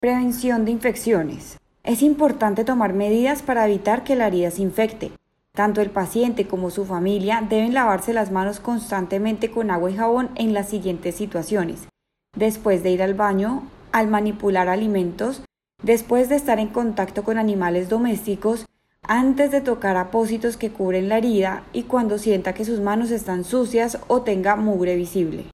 Prevención de infecciones. Es importante tomar medidas para evitar que la herida se infecte. Tanto el paciente como su familia deben lavarse las manos constantemente con agua y jabón en las siguientes situaciones. Después de ir al baño, al manipular alimentos, después de estar en contacto con animales domésticos, antes de tocar apósitos que cubren la herida y cuando sienta que sus manos están sucias o tenga mugre visible.